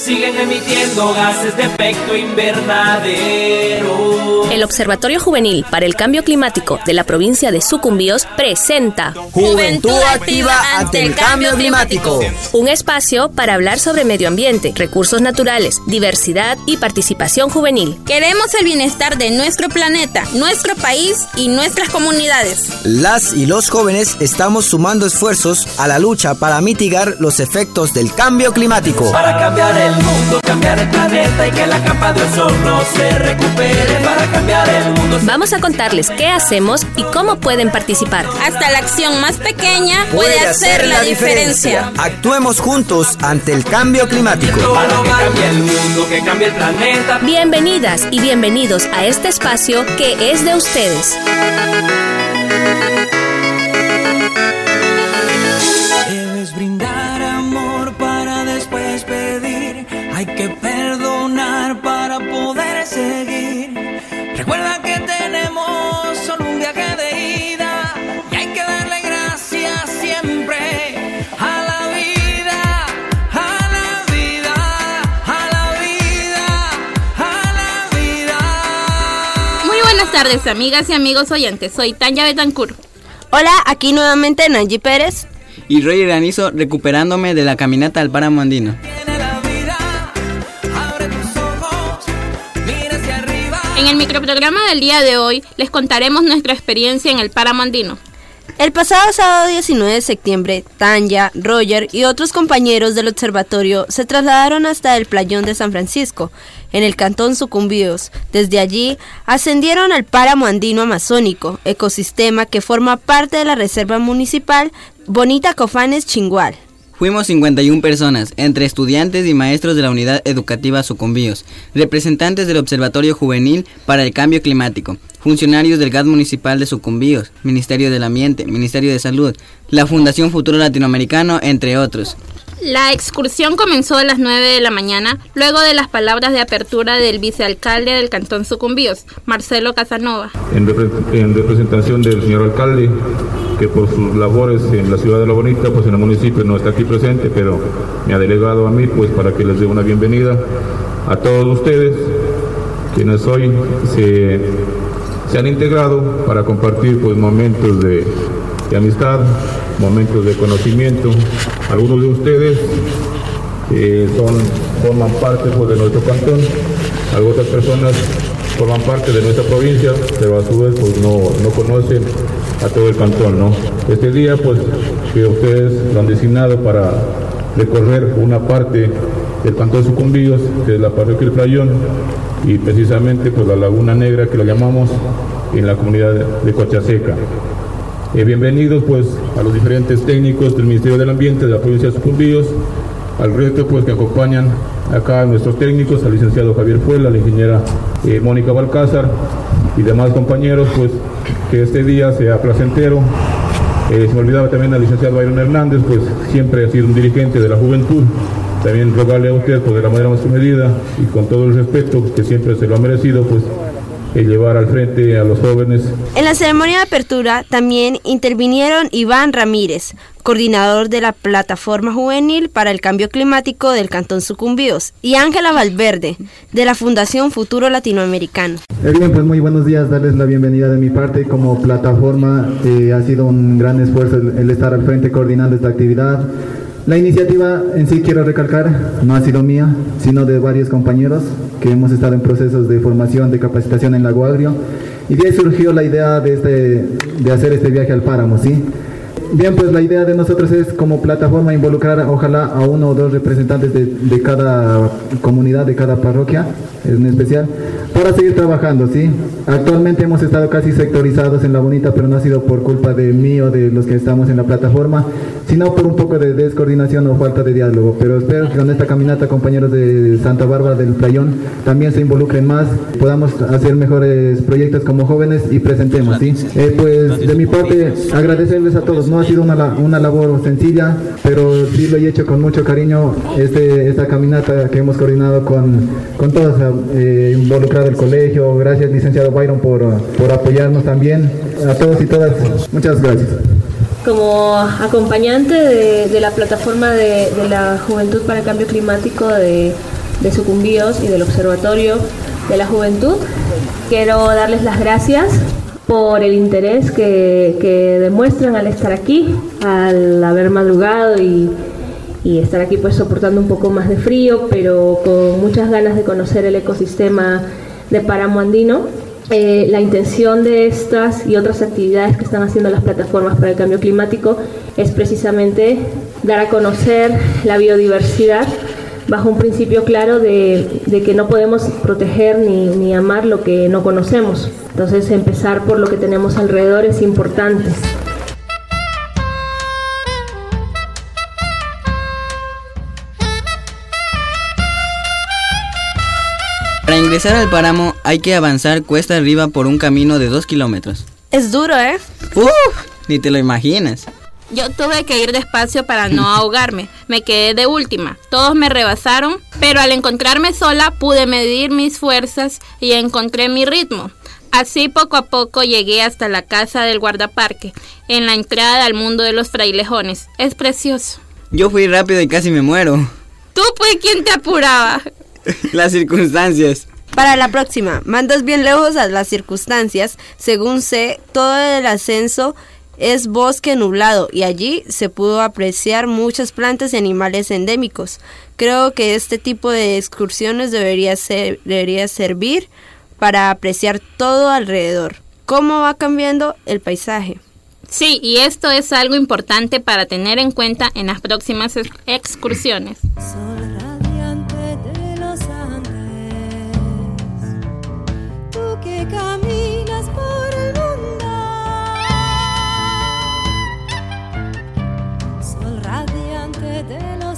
siguen emitiendo gases de efecto invernadero. El Observatorio Juvenil para el Cambio Climático de la provincia de Sucumbíos presenta Juventud Activa ante el Cambio Climático. Un espacio para hablar sobre medio ambiente, recursos naturales, diversidad y participación juvenil. Queremos el bienestar de nuestro planeta, nuestro país y nuestras comunidades. Las y los jóvenes estamos sumando esfuerzos a la lucha para mitigar los efectos del cambio climático. Para cambiar el mundo, cambiar el planeta y que la capa de ozono se recupere. Para cambiar el mundo. Vamos a contarles qué hacemos y cómo pueden participar. Hasta la acción más pequeña puede, hacer la diferencia. Actuemos juntos ante el cambio climático. Para que cambie el mundo, que cambie el planeta. Bienvenidas y bienvenidos a este espacio que es de ustedes. Buenas tardes, amigas y amigos oyentes. Soy Tanya Betancourt. Hola, aquí nuevamente Nanji Pérez. y Roger Anizo recuperándome de la caminata al páramo andino. En el microprograma del día de hoy les contaremos nuestra experiencia en el páramo andino. El pasado sábado 19 de septiembre, Tanya, Roger y otros compañeros del observatorio se trasladaron hasta el playón de San Francisco, en el cantón Sucumbíos. Desde allí ascendieron al páramo andino amazónico, ecosistema que forma parte de la reserva municipal Bonita Cofanes Chingual. Fuimos 51 personas, entre estudiantes y maestros de la Unidad Educativa Sucumbíos, representantes del Observatorio Juvenil para el Cambio Climático, funcionarios del GAD Municipal de Sucumbíos, Ministerio del Ambiente, Ministerio de Salud, la Fundación Futuro Latinoamericano, entre otros. La excursión comenzó a las 9 de la mañana, luego de las palabras de apertura del vicealcalde del cantón Sucumbíos, Marcelo Casanova. en, repre- en representación del señor alcalde, que por sus labores en la ciudad de La Bonita, pues en el municipio no está aquí presente, pero me ha delegado a mí pues para que les dé una bienvenida a todos ustedes, quienes hoy se, se han integrado para compartir pues momentos de, de amistad, momentos de conocimiento. Algunos de ustedes eh, son, forman parte pues, de nuestro cantón, algunas personas forman parte de nuestra provincia, pero a su vez pues, no, no conocen a todo el cantón. ¿no? Este día pues que ustedes lo han designado para recorrer una parte del cantón Sucumbíos, que es la parroquia del Playón, y precisamente pues la Laguna Negra que lo llamamos en la comunidad de Cochaseca. Eh, bienvenidos pues a los diferentes técnicos del Ministerio del Ambiente de la provincia de Sucumbíos, al resto pues que acompañan acá a nuestros técnicos, al licenciado Javier Fuela, a la ingeniera eh, Mónica Balcázar y demás compañeros pues que este día sea placentero. Eh, se me olvidaba también al licenciado Byron Hernández, pues siempre ha sido un dirigente de la juventud. También rogarle a usted pues de la manera más medida y con todo el respeto que siempre se lo ha merecido, pues llevar al frente a los jóvenes En la ceremonia de apertura también intervinieron Iván Ramírez, coordinador de la Plataforma Juvenil para el Cambio Climático del Cantón Sucumbíos, y Ángela Valverde, de la Fundación Futuro Latinoamericano. Eh, Bien, pues muy buenos días, darles la bienvenida de mi parte como plataforma. eh, ha sido un gran esfuerzo el, el estar al frente coordinando esta actividad. La iniciativa en sí, quiero recalcar, no ha sido mía, sino de varios compañeros que hemos estado en procesos de formación, de capacitación en Lago Agrio. Y de ahí surgió la idea de, este, de hacer este viaje al páramo, ¿sí? Bien, pues la idea de nosotros es como plataforma involucrar ojalá a uno o dos representantes de, de cada comunidad, de cada parroquia en especial, para seguir trabajando, ¿sí? Actualmente hemos estado casi sectorizados en La Bonita, pero no ha sido por culpa de mí o de los que estamos en la plataforma, sino por un poco de descoordinación o falta de diálogo. Pero espero que con esta caminata, compañeros de Santa Bárbara del Playón, también se involucren más, podamos hacer mejores proyectos como jóvenes y presentemos, ¿sí? Eh, pues de mi parte, agradecerles a todos. No ha sido una, una labor sencilla, pero sí lo he hecho con mucho cariño. Este, esta caminata que hemos coordinado con, con todos, eh, involucrado el colegio. Gracias, licenciado Byron, por, por apoyarnos también. A todos y todas, muchas gracias. como acompañante de, la plataforma de, la Juventud para el Cambio Climático de, de Sucumbíos y del Observatorio de la Juventud. Quiero darles las gracias por el interés que, demuestran al estar aquí, al haber madrugado y, estar aquí pues soportando un poco más de frío, pero con muchas ganas de conocer el ecosistema de páramo andino. Eh, la intención de estas y otras actividades que están haciendo las plataformas para el cambio climático es precisamente dar a conocer la biodiversidad bajo un principio claro de, que no podemos proteger ni, ni amar lo que no conocemos. Entonces empezar por lo que tenemos alrededor es importante. Para ingresar al páramo hay que avanzar cuesta arriba por un camino de dos kilómetros. Es duro, ¿eh? ¡Uf! Ni te lo imaginas. Yo tuve que ir despacio para no ahogarme. Me quedé de última. Todos me rebasaron, pero al encontrarme sola pude medir mis fuerzas y encontré mi ritmo. Así poco a poco llegué hasta la casa del guardaparque, en la entrada al mundo de los frailejones. Es precioso. Yo fui rápido y casi me muero. ¿Tú pues quién te apuraba? Las circunstancias. Para la próxima, mandas bien lejos a las circunstancias. Según sé, todo el ascenso es bosque nublado y allí se pudo apreciar muchas plantas y animales endémicos. Creo que este tipo de excursiones debería, ser, debería servir para apreciar todo alrededor, cómo va cambiando el paisaje. Sí, y esto es algo importante para tener en cuenta en las próximas excursiones. Caminas por el mundo, sol radiante de la.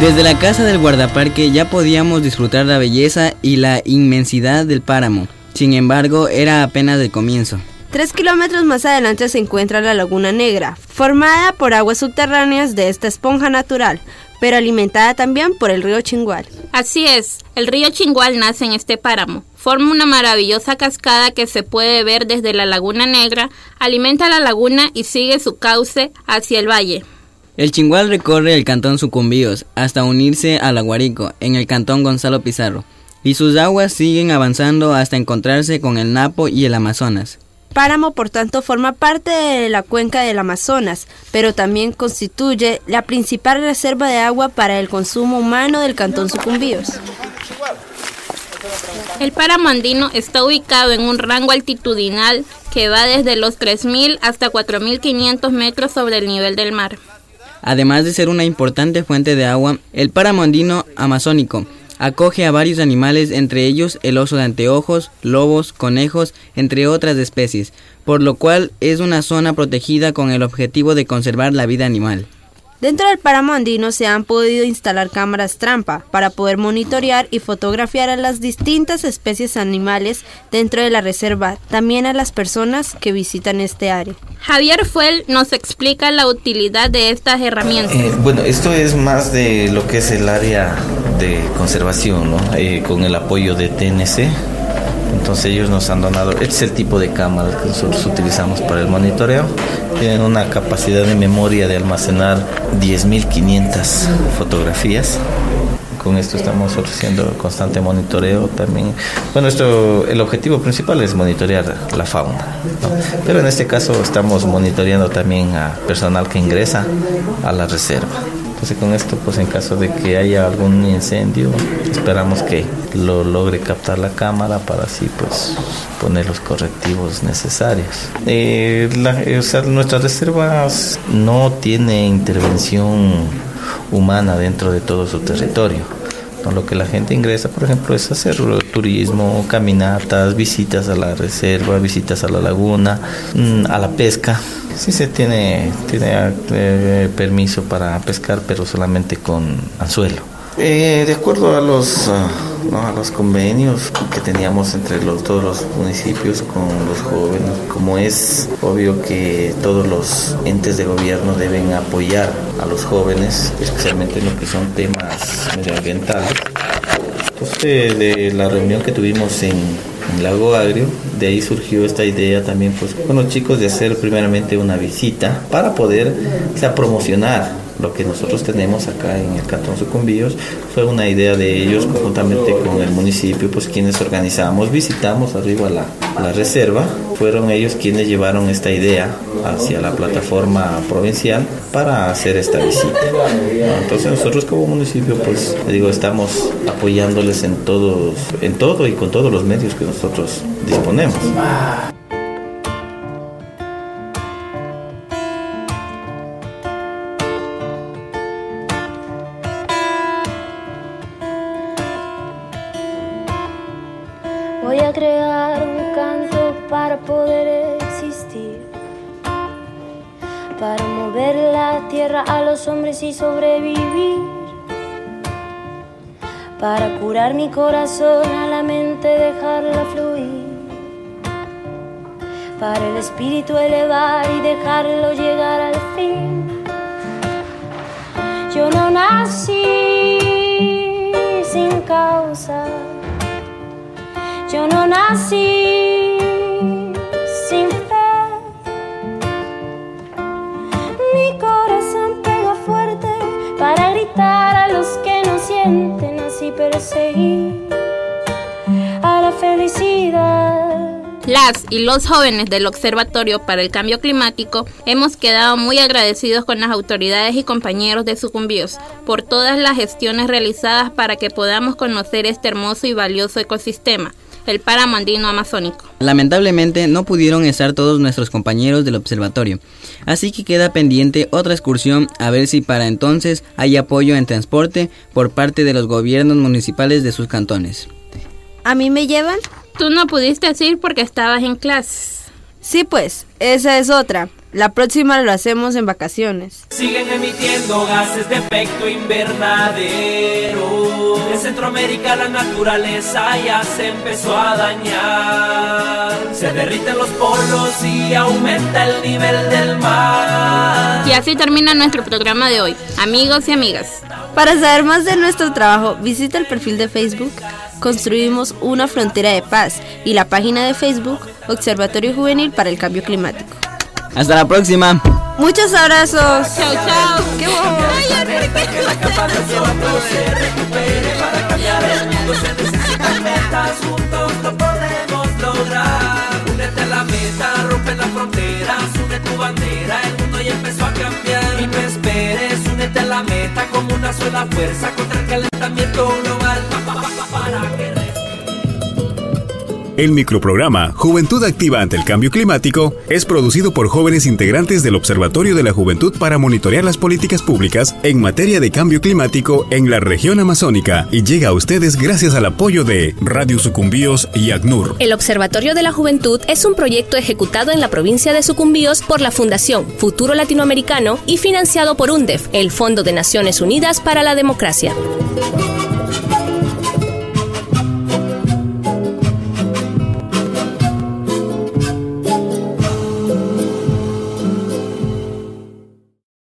Desde la casa del guardaparque ya podíamos disfrutar la belleza y la inmensidad del páramo. Sin embargo, era apenas el comienzo. Tres kilómetros más adelante se encuentra la Laguna Negra, formada por aguas subterráneas de esta esponja natural, pero alimentada también por el río Chingual. Así es, el río Chingual nace en este páramo. Forma una maravillosa cascada que se puede ver desde la Laguna Negra, alimenta la laguna y sigue su cauce hacia el valle. El Chingual recorre el cantón Sucumbíos hasta unirse al Aguarico en el cantón Gonzalo Pizarro, y sus aguas siguen avanzando hasta encontrarse con el Napo y el Amazonas. Páramo, por tanto, forma parte de la cuenca del Amazonas, pero también constituye la principal reserva de agua para el consumo humano del cantón Sucumbíos. El páramo andino está ubicado en un rango altitudinal que va desde los 3.000 hasta 4.500 metros sobre el nivel del mar. Además de ser una importante fuente de agua, el páramo andino amazónico acoge a varios animales, entre ellos el oso de anteojos, lobos, conejos, entre otras especies, por lo cual es una zona protegida con el objetivo de conservar la vida animal. Dentro del páramo andino se han podido instalar cámaras trampa para poder monitorear y fotografiar a las distintas especies animales dentro de la reserva, también a las personas que visitan este área. Javier Fuel nos explica la utilidad de estas herramientas. Eh, bueno, esto es más de lo que es el área de conservación, ¿no? Eh, con el apoyo de TNC entonces ellos nos han donado, este es el tipo de cámaras que nosotros utilizamos para el monitoreo. Tienen una capacidad de memoria de almacenar 10.500 fotografías. Con esto estamos ofreciendo constante monitoreo también. Bueno, esto, el objetivo principal es monitorear la fauna, pero en este caso estamos monitoreando también a personal que ingresa a la reserva. Entonces con esto, pues en caso de que haya algún incendio, esperamos que lo logre captar la cámara para así pues poner los correctivos necesarios. Eh, o sea, nuestras reservas no tiene intervención humana dentro de todo su territorio. Lo que la gente ingresa, por ejemplo, es hacer turismo, caminatas, visitas a la reserva, visitas a la laguna, mm, a la pesca Sí se tiene, tiene eh, permiso para pescar, pero solamente con anzuelo. Eh, de acuerdo a los, ah, a los convenios que teníamos entre los, todos los municipios con los jóvenes, como es obvio que todos los entes de gobierno deben apoyar a los jóvenes, especialmente en lo que son temas medioambientales. Entonces, de la reunión que tuvimos en, en Lago Agrio, de ahí surgió esta idea también pues con los chicos de hacer primeramente una visita para poder promocionar lo que nosotros tenemos acá en el Cantón Sucumbíos. Fue una idea de ellos conjuntamente con el municipio, pues quienes organizamos, visitamos arriba la, la reserva, fueron ellos quienes llevaron esta idea hacia la plataforma provincial para hacer esta visita. Entonces nosotros como municipio, pues digo, estamos apoyándoles en todos, en todo y con todos los medios que nosotros disponemos. Voy a crear para poder existir, para mover la tierra a los hombres y sobrevivir, para curar mi corazón a la mente, dejarla fluir, para el espíritu elevar y dejarlo llegar al fin. Yo no nací sin causa. Yo no nací perseguir a la felicidad. Las y los jóvenes del Observatorio para el Cambio Climático hemos quedado muy agradecidos con las autoridades y compañeros de Sucumbíos por todas las gestiones realizadas para que podamos conocer este hermoso y valioso ecosistema el páramo andino amazónico. Lamentablemente no pudieron estar todos nuestros compañeros del observatorio, así que queda pendiente otra excursión a ver si para entonces hay apoyo en transporte por parte de los gobiernos municipales de sus cantones. ¿A mí me llevan? Tú no pudiste ir porque estabas en clases. Sí, pues, esa es otra. La próxima lo hacemos en vacaciones. Siguen emitiendo gases de efecto invernadero. En Centroamérica la naturaleza ya se empezó a dañar. Se derriten los polos y aumenta el nivel del mar. Y así termina nuestro programa de hoy, amigos y amigas. Para saber más de nuestro trabajo, visita el perfil de Facebook Construimos una frontera de paz y la página de Facebook Observatorio Juvenil para el Cambio Climático. Hasta la próxima. Muchos abrazos. Chao, chao. Qué bueno. Que la capa de ozono se recupere para cambiar el mundo. Se necesitan metas, juntos lo podemos lograr. Únete a la meta, rompe las fronteras, une tu bandera. La meta como una sola fuerza contra el calentamiento global. Pa, pa, pa, para que El microprograma Juventud Activa ante el Cambio Climático es producido por jóvenes integrantes del Observatorio de la Juventud para monitorear las políticas públicas en materia de cambio climático en la región amazónica y llega a ustedes gracias al apoyo de Radio Sucumbíos y ACNUR. El Observatorio de la Juventud es un proyecto ejecutado en la provincia de Sucumbíos por la Fundación Futuro Latinoamericano y financiado por UNDEF, el Fondo de Naciones Unidas para la Democracia.